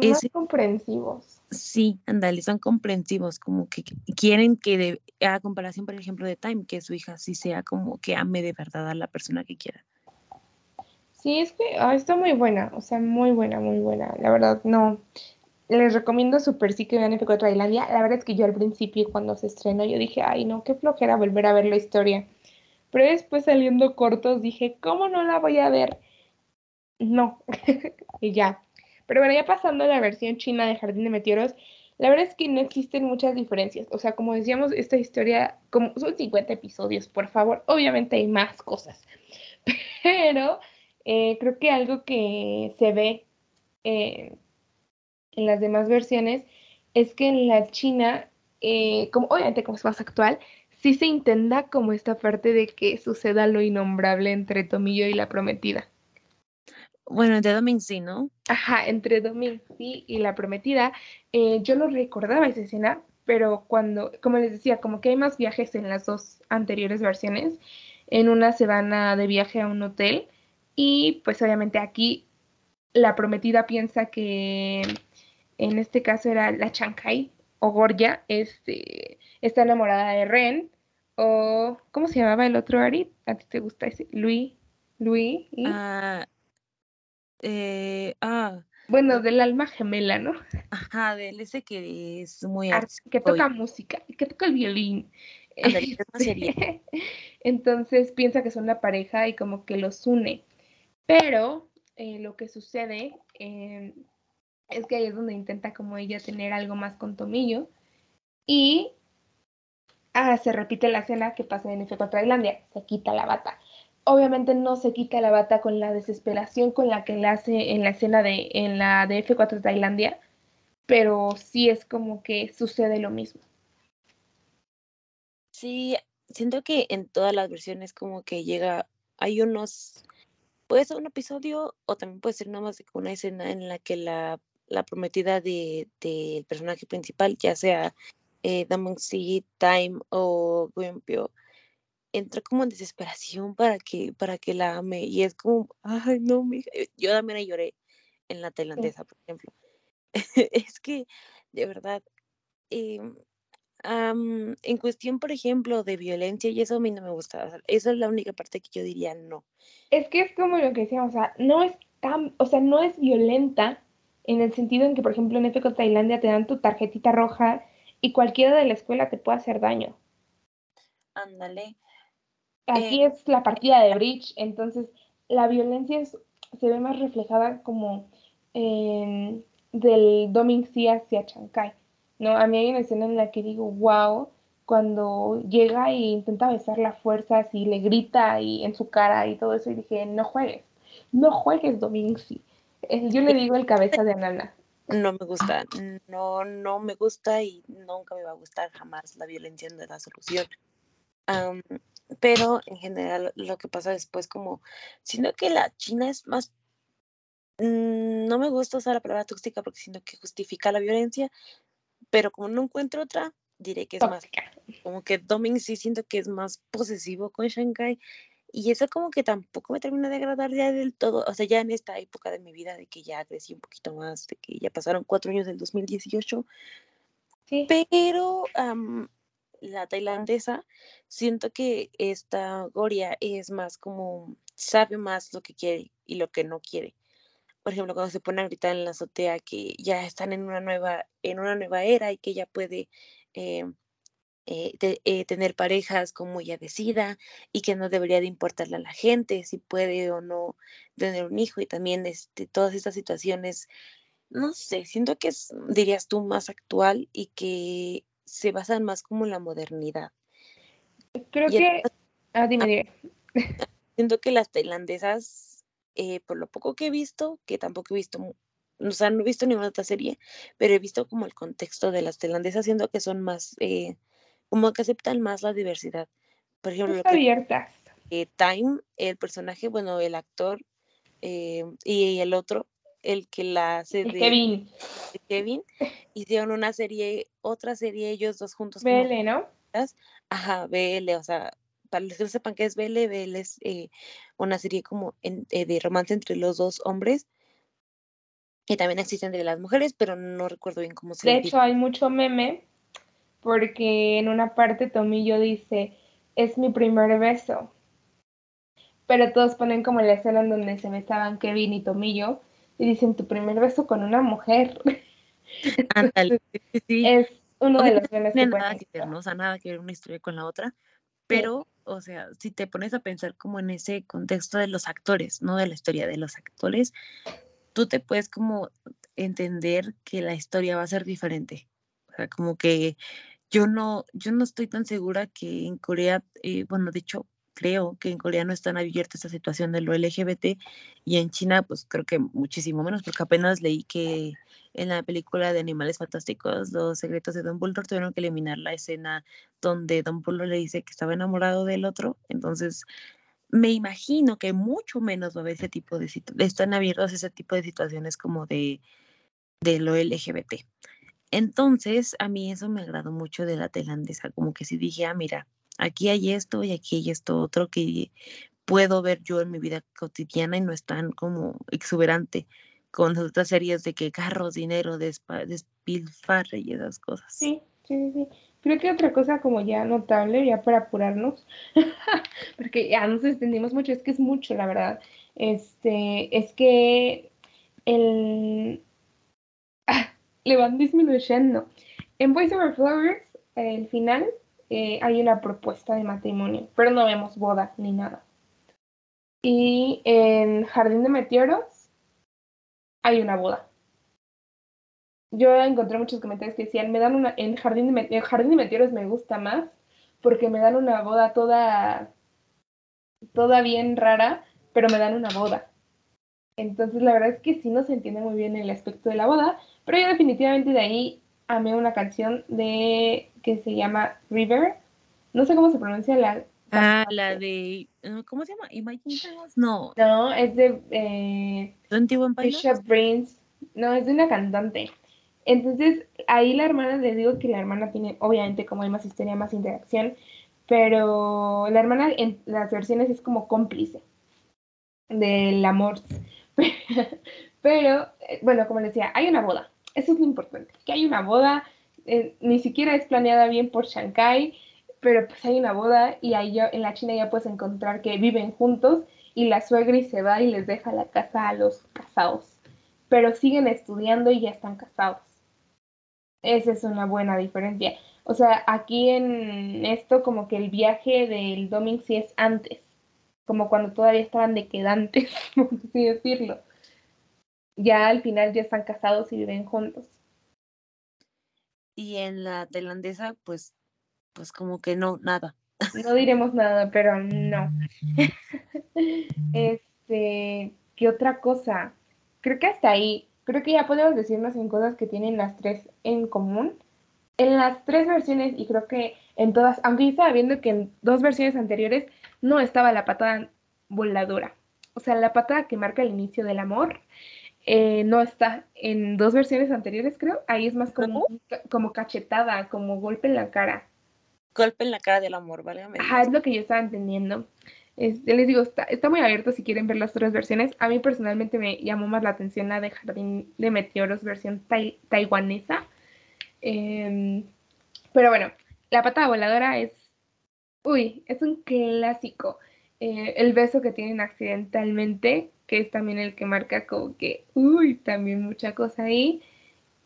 son más comprensivos. Sí, andale, son comprensivos, como que quieren que, de, a comparación, por ejemplo, de Time, que su hija sí sea como que ame de verdad a la persona que quiera. Sí, es que ah, está muy buena, o sea, muy buena, muy buena. La verdad, no. Les recomiendo súper sí que vean F4 Tailandia. La verdad es que yo al principio, cuando se estrenó, yo dije, ay, no, qué flojera volver a ver la historia. Pero después saliendo cortos, dije, ¿cómo no la voy a ver? No. y ya, pero bueno, ya pasando a la versión china de Jardín de Meteoros, la verdad es que no existen muchas diferencias. O sea, como decíamos, esta historia, como son 50 episodios, por favor, obviamente hay más cosas. Pero eh, creo que algo que se ve eh, en las demás versiones es que en la China, eh, como obviamente como es más actual, sí se intenta como esta parte de que suceda lo innombrable entre Tomillo y la prometida. Bueno, entre Doming sí, ¿no? Ajá, entre Doming sí y la prometida. Eh, yo no recordaba esa escena, pero cuando, como les decía, como que hay más viajes en las dos anteriores versiones. En una se van a, de viaje a un hotel y pues obviamente aquí la prometida piensa que en este caso era la Chancay o Gorya, este, está enamorada de Ren o ¿cómo se llamaba el otro Ari? ¿A ti te gusta ese? Luis, Luis. Ah, eh, ah. Bueno, del alma gemela, ¿no? Ajá, del ese que es muy que toca música, que toca el violín. Entonces piensa que son una pareja y como que los une. Pero eh, lo que sucede em, es que ahí es donde intenta como ella tener algo más con Tomillo. Y ah, se repite la escena que pasa en F4 Tailandia, se quita la bata obviamente no se quita la bata con la desesperación con la que le hace en la escena de en la de F4 Tailandia, pero sí es como que sucede lo mismo. Sí, siento que en todas las versiones como que llega, hay unos, puede ser un episodio o también puede ser nada más una escena en la que la, la prometida del de, personaje principal, ya sea eh, Damon Time o Gwimpio, entra como en desesperación para que, para que la ame. Y es como, ay, no, mi eh, yo también lloré en la tailandesa, por ejemplo. es que, de verdad, em, en cuestión, por ejemplo, de violencia, y eso a mí no me gusta. esa es la única parte que yo diría no. Es que es como lo que decíamos, o sea, no es tan, o sea, no es violenta en el sentido en que, por ejemplo, en F Tailandia te dan tu tarjetita roja y cualquiera de la escuela te puede hacer daño. Ándale. Aquí es la partida de bridge, entonces la violencia se ve más reflejada como del Doming hacia Chancay. ¿no? A mí hay una escena en la que digo, wow, cuando llega e intenta besar la fuerza, y le grita y en su cara y todo eso, y dije, no juegues, no juegues Domingsi. Yo le digo el cabeza de Anana. No me gusta, no, no me gusta y nunca me va a gustar jamás la violencia no es la solución. Pero en general lo que pasa después como, siento que la China es más, mm, no me gusta usar la palabra tóxica porque siento que justifica la violencia, pero como no encuentro otra, diré que es más, como que Doming sí siento que es más posesivo con Shanghai y eso como que tampoco me termina de agradar ya del todo, o sea, ya en esta época de mi vida de que ya crecí un poquito más, de que ya pasaron cuatro años del 2018, sí. pero la tailandesa, siento que esta Goria es más como, sabe más lo que quiere y lo que no quiere. Por ejemplo, cuando se pone a gritar en la azotea que ya están en una nueva, en una nueva era y que ya puede eh, eh, eh, tener parejas como ella decida y que no debería de importarle a la gente si puede o no tener un hijo y también este, todas estas situaciones, no sé, siento que es, dirías tú, más actual y que se basan más como en la modernidad. Creo que... ah, dime, Siento que las tailandesas, eh, por lo poco que he visto, que tampoco he visto o sea, no he visto ninguna otra serie, pero he visto como el contexto de las tailandesas, siendo que son más como que aceptan más la diversidad. Por ejemplo, abiertas. Eh, Time, el personaje, bueno, el actor eh, y el otro, el que la hace de Kevin. Kevin, hicieron una serie, otra serie ellos dos juntos. BL, ¿no? Ajá, BL, o sea, para los que no sepan qué es BL, BL es eh, una serie como de romance entre los dos hombres. Y también existen de las mujeres, pero no recuerdo bien cómo se De hecho, hay mucho meme porque en una parte Tomillo dice, es mi primer beso. Pero todos ponen como la escena en donde se besaban Kevin y Tomillo y dicen, tu primer beso con una mujer. sí. Es uno de los memes que nada que ver, ¿no? O sea, nada que ver una historia con la otra. Pero, o sea, si te pones a pensar como en ese contexto de los actores, no de la historia de los actores, tú te puedes como entender que la historia va a ser diferente. O sea, como que yo no, yo no estoy tan segura que en Corea, eh, bueno, de hecho, creo que en Corea no están abierta esta situación de lo LGBT y en China, pues creo que muchísimo menos, porque apenas leí que en la película de Animales Fantásticos, Los Secretos de Dumbledore, tuvieron que eliminar la escena donde Dumbledore le dice que estaba enamorado del otro. Entonces, me imagino que mucho menos va a haber ese tipo de situaciones, están abiertos ese tipo de situaciones como de, de lo LGBT. Entonces, a mí eso me agradó mucho de la tailandesa, como que si dije, ah, mira, aquí hay esto y aquí hay esto otro que puedo ver yo en mi vida cotidiana y no es tan como exuberante con otras series de que carros, dinero, despilfarre y esas cosas. Sí, sí, sí. Creo que otra cosa como ya notable, ya para apurarnos, porque ya nos extendimos mucho, es que es mucho, la verdad, este, es que el, le van disminuyendo. En Voice Over Flowers, el final, eh, hay una propuesta de matrimonio, pero no vemos boda ni nada. Y en Jardín de Meteoros hay una boda. Yo encontré muchos comentarios que decían, me dan una, en Jardín de, Jardín de Meteoros me gusta más porque me dan una boda toda, toda bien rara, pero me dan una boda. Entonces la verdad es que sí no se entiende muy bien el aspecto de la boda, pero yo definitivamente de ahí amé una canción de que se llama River. No sé cómo se pronuncia la. Ah, la de. ¿Cómo se llama? Imagine No. No, es de. Eh, Bishop Brains. No, es de una cantante. Entonces, ahí la hermana, les digo que la hermana tiene, obviamente, como hay más historia, más interacción, pero la hermana en las versiones es como cómplice del amor. Pero, eh, bueno, como les decía, hay una boda. Eso es lo importante, que hay una boda. Eh, ni siquiera es planeada bien por Shanghai, pero pues hay una boda y ahí en la China ya puedes encontrar que viven juntos y la suegra se va y les deja la casa a los casados. Pero siguen estudiando y ya están casados. Esa es una buena diferencia. O sea, aquí en esto como que el viaje del Doming sí es antes, como cuando todavía estaban dequedantes, por así decirlo. Ya al final ya están casados y viven juntos. Y en la tailandesa, pues, pues como que no, nada. No diremos nada, pero no. este, ¿qué otra cosa? Creo que hasta ahí, creo que ya podemos decirnos en cosas que tienen las tres en común. En las tres versiones, y creo que en todas, aunque yo estaba viendo que en dos versiones anteriores no estaba la patada voladora. O sea, la patada que marca el inicio del amor eh, no está en dos versiones anteriores, creo. Ahí es más como, como cachetada, como golpe en la cara. Golpe en la cara del amor, ¿vale? Ajá, es lo que yo estaba entendiendo. Este, les digo, está, está, muy abierto si quieren ver las otras versiones. A mí personalmente me llamó más la atención la de Jardín de Meteoros versión taiwanesa. Em, pero bueno, la pata voladora es, uy, es un clásico. Eh, el beso que tienen accidentalmente, que es también el que marca como que, uy, también mucha cosa ahí.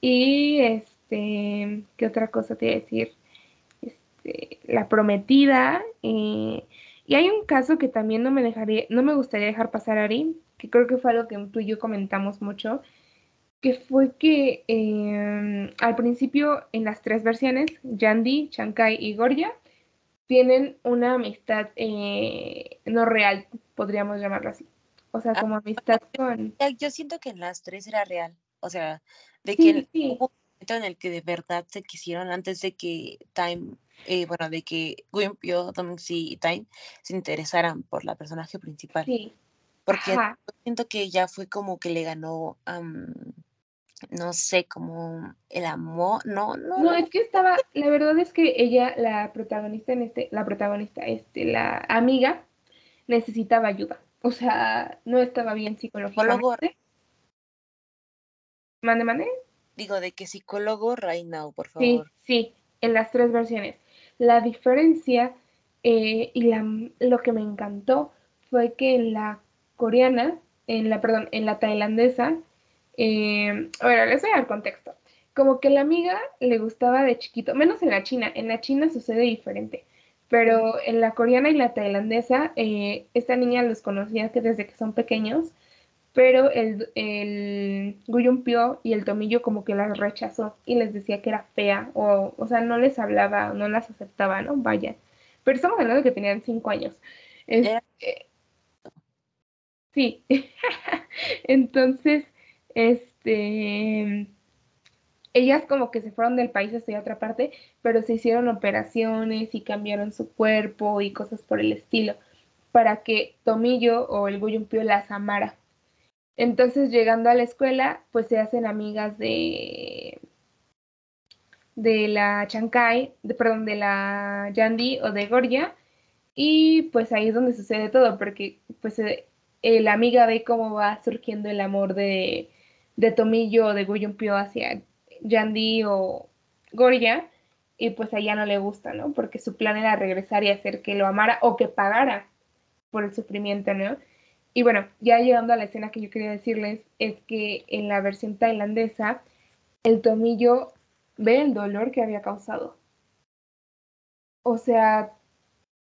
Y este, ¿qué otra cosa te voy a decir? Este, la prometida. Y hay un caso que también no me dejaría, no me gustaría dejar pasar, Ari, que creo que fue algo que tú y yo comentamos mucho, que fue que em, al principio en las tres versiones, Yandy, Chankai y Gorya, tienen una amistad eh, no real, podríamos llamarlo así. O sea, como amistad con... Yo siento que en las tres era real. O sea, de que hubo un momento en el que de verdad se quisieron antes de que Time eh, bueno, de que Wimpio, Domixi y Time se interesaran por la personaje principal. Sí. Porque siento que ya fue como que le ganó, no sé, como el amor, no, no. No, es que estaba, la verdad es que ella, la protagonista en este, la protagonista, este, la amiga, necesitaba ayuda. O sea, no estaba bien psicológicamente. ¿Mande, mande? Digo, de que psicólogo right now, por favor. Sí, sí, en las tres versiones. La diferencia eh, y la, lo que me encantó fue que en la coreana, en la, perdón, en la tailandesa, eh, bueno, les voy a dar contexto. Como que la amiga le gustaba de chiquito, menos en la china, en la china sucede diferente, pero en la coreana y la tailandesa, eh, esta niña los conocía que desde que son pequeños, pero el, el y el Tomillo como que las rechazó y les decía que era fea o, o sea, no les hablaba, no las aceptaba, ¿no? Vaya. Pero estamos hablando de que tenían cinco años. Este, sí. Entonces, este, ellas como que se fueron del país hacia otra parte, pero se hicieron operaciones y cambiaron su cuerpo y cosas por el estilo para que Tomillo o el Pyo las amara. Entonces, llegando a la escuela, pues se hacen amigas de, de la Chancay, de, perdón, de la Yandy o de Gorya, y pues ahí es donde sucede todo, porque pues eh, la amiga ve cómo va surgiendo el amor de, de Tomillo o de Pyo hacia Yandy o Gorya, y pues a ella no le gusta, ¿no? Porque su plan era regresar y hacer que lo amara o que pagara por el sufrimiento, ¿no? Y bueno, ya llegando a la escena que yo quería decirles, es que en la versión tailandesa, el tomillo ve el dolor que había causado. O sea,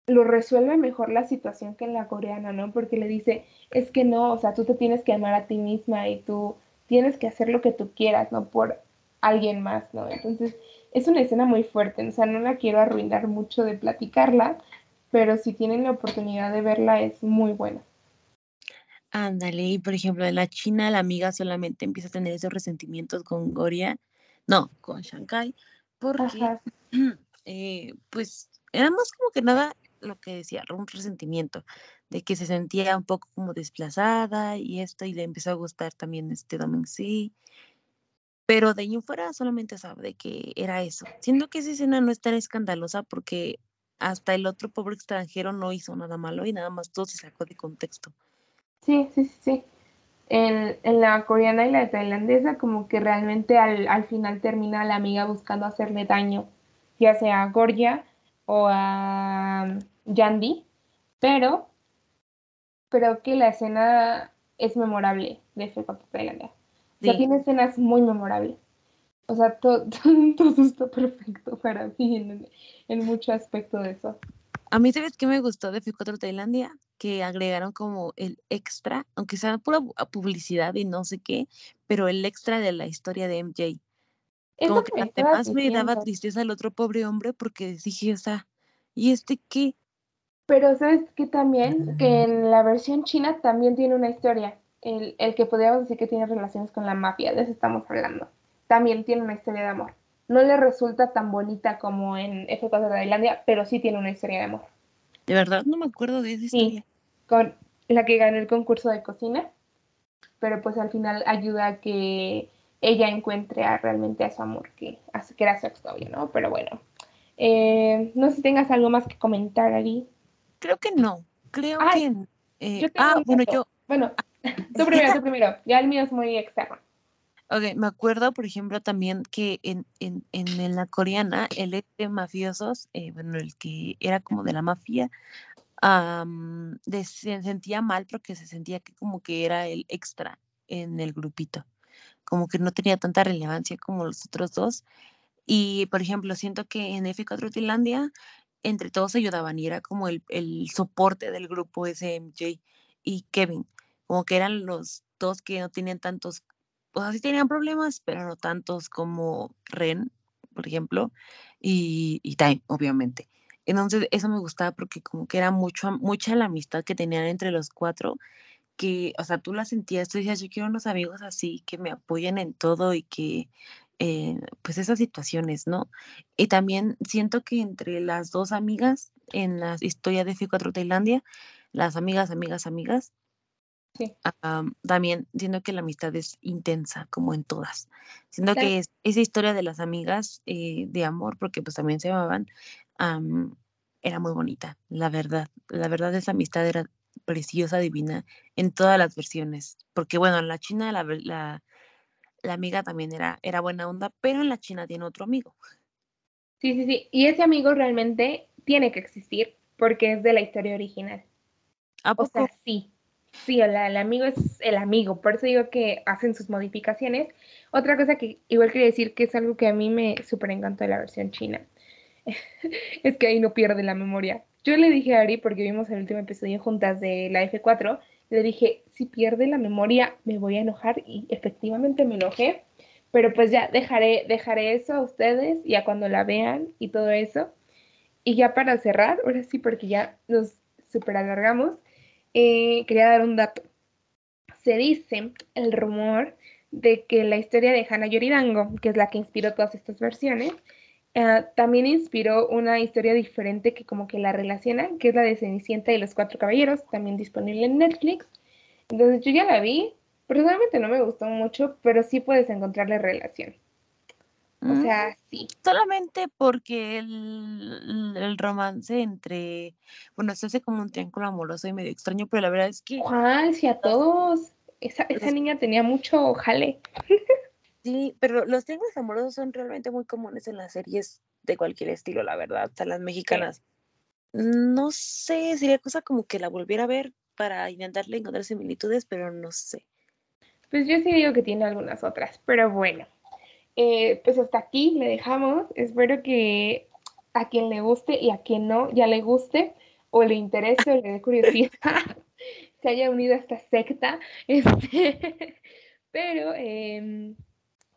lo resuelve mejor la situación que en la coreana, ¿no? Porque le dice, es que no, o sea, tú te tienes que amar a ti misma y tú tienes que hacer lo que tú quieras, no por alguien más, ¿no? Entonces, es una escena muy fuerte, o sea, no la quiero arruinar mucho de platicarla, pero si tienen la oportunidad de verla es muy buena. Ándale, y por ejemplo, de la China, la amiga solamente empieza a tener esos resentimientos con Goria, no, con Shanghai, porque eh, pues era más como que nada lo que decía, un resentimiento, de que se sentía un poco como desplazada y esto, y le empezó a gustar también este Domin sí. Pero de ahí fuera solamente sabe de que era eso. Siendo que esa escena no es tan escandalosa porque hasta el otro pobre extranjero no hizo nada malo y nada más todo se sacó de contexto. Sí, sí, sí. En, en, la coreana y la tailandesa, como que realmente al, al, final termina la amiga buscando hacerle daño, ya sea a Gorgia o a Yandy, pero creo que la escena es memorable de Fake Tailandia. O sea, tiene escenas muy memorables. O sea, todo, todo está perfecto para mí en, en mucho aspecto de eso. A mí, ¿sabes qué me gustó de F4 Tailandia? Que agregaron como el extra, aunque sea pura publicidad y no sé qué, pero el extra de la historia de MJ. Como que además me daba tristeza el otro pobre hombre porque dije, o sea, ¿y este qué? Pero sabes que también, que en la versión china también tiene una historia. El, el que podríamos decir que tiene relaciones con la mafia, de eso estamos hablando. También tiene una historia de amor. No le resulta tan bonita como en F4 de Tailandia, pero sí tiene una historia de amor. De verdad, no me acuerdo de esa historia. con la que ganó el concurso de cocina, pero pues al final ayuda a que ella encuentre a, realmente a su amor, que, que era su exnovio, ¿no? Pero bueno, eh, no sé si tengas algo más que comentar, Ari. Creo que no, creo que... Eh, ah, bueno, yo... Bueno, tú primero, tú primero, ya el mío es muy externo. Ok, me acuerdo, por ejemplo, también que en, en, en, la coreana, el de mafiosos, eh, bueno, el que era como de la mafia, se sentía mal porque se sentía que como que era el extra en el grupito como que no tenía tanta relevancia como los otros dos. Y, por ejemplo, siento que en F4 Finlandia, entre todos ayudaban y era como el, el soporte del grupo SMJ y Kevin, como que eran los dos que no tenían tantos, o sea, sí tenían problemas, pero no tantos como Ren, por ejemplo, y, y Time, obviamente. Entonces, eso me gustaba porque como que era mucho, mucha la amistad que tenían entre los cuatro que, o sea, tú la sentías, tú decías, yo quiero unos amigos así, que me apoyen en todo y que, eh, pues esas situaciones, ¿no? Y también siento que entre las dos amigas en la historia de F4 Tailandia, las amigas, amigas, amigas, sí. también siento que la amistad es intensa, como en todas. Siento que es, esa historia de las amigas eh, de amor, porque pues también se llamaban, era muy bonita, la verdad. La verdad, esa amistad era preciosa, divina, en todas las versiones. Porque bueno, en la China la, la, la amiga también era, era buena onda, pero en la China tiene otro amigo. Sí, sí, sí. Y ese amigo realmente tiene que existir porque es de la historia original. ¿A poco? O sea, sí. Sí, el, el, amigo es el amigo, por eso digo que hacen sus modificaciones. Otra cosa que igual quería decir que es algo que a mí me súper encantó de la versión china, es que ahí no pierde la memoria. Yo le dije a Ari, porque vimos el último episodio juntas de la F4, le dije, si pierde la memoria me voy a enojar y efectivamente me enojé, pero pues ya dejaré, dejaré eso a ustedes ya cuando la vean y todo eso. Y ya para cerrar, ahora sí, porque ya nos super alargamos, eh, quería dar un dato. Se dice el rumor de que la historia de Hannah Yoridango, que es la que inspiró todas estas versiones, Ah, también inspiró una historia diferente que como que la relaciona, que es la de Cenicienta y los Cuatro Caballeros, también disponible en Netflix. Entonces yo ya la vi, personalmente no me gustó mucho, pero sí puedes encontrarle relación. O sea, sí. Solamente porque el, el, romance entre, bueno, se hace como un triángulo amoroso y medio extraño, pero la verdad es que... Juan, sí, a todos. Esa, esa niña tenía mucho jale. Sí, pero los triángulos amorosos son realmente muy comunes en las series de cualquier estilo, la verdad, hasta las mexicanas. No sé, sería cosa como que la volviera a ver para intentarle encontrar similitudes, pero no sé. Pues yo sí digo que tiene algunas otras, pero bueno. Eh, pues hasta aquí le dejamos. Espero que a quien le guste y a quien no ya le guste o le interese o le dé curiosidad se haya unido a esta secta. Este, pero eh,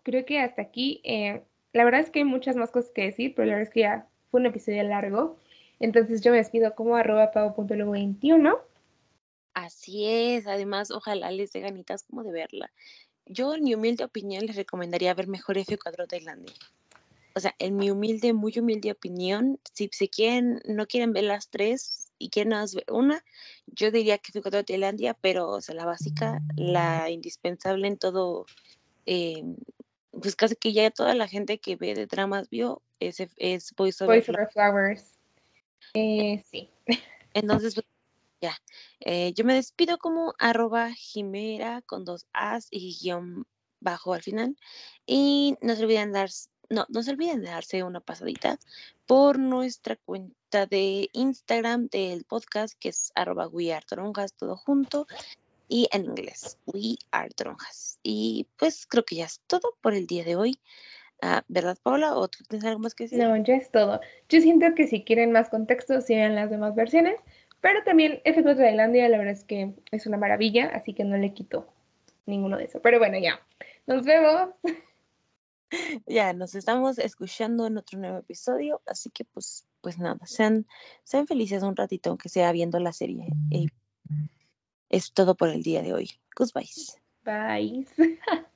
creo que hasta aquí, eh, la verdad es que hay muchas más cosas que decir, pero la verdad es que ya fue un episodio largo. Entonces yo me despido como arroba pavo.luego21. Así es, además ojalá les dé ganitas como de verla. Yo en mi humilde opinión les recomendaría ver mejor F4 Tailandia. O sea, en mi humilde, muy humilde opinión, si se quieren, no quieren ver las tres y quieren ver una, yo diría que F4 Tailandia, pero o sea, la básica, la indispensable en todo eh, pues casi que ya toda la gente que ve de dramas vio es, es Voice Over, Flowers. Eh, sí. Entonces, pues, Eh, yo me despido como arroba jimera con dos as y guion bajo al final. Y no se olviden dar, no, no se olviden de darse una pasadita por nuestra cuenta de Instagram del podcast, que es arroba todo junto y en inglés, We Are Tronjas. Y pues creo que ya es todo por el día de hoy. Ah, ¿verdad, Paula? ¿O tú tienes algo más que decir? No, ya es todo. Yo siento que si quieren más contexto, sigan las demás versiones. Pero también Efecto Tailandia, la verdad es que es una maravilla, así que no le quito ninguno de eso. Pero bueno, ya. Nos vemos. Ya, nos estamos escuchando en otro nuevo episodio, así que pues, pues nada, sean, sean felices un ratito, aunque sea viendo la serie. Es todo por el día de hoy. Goodbye. Bye.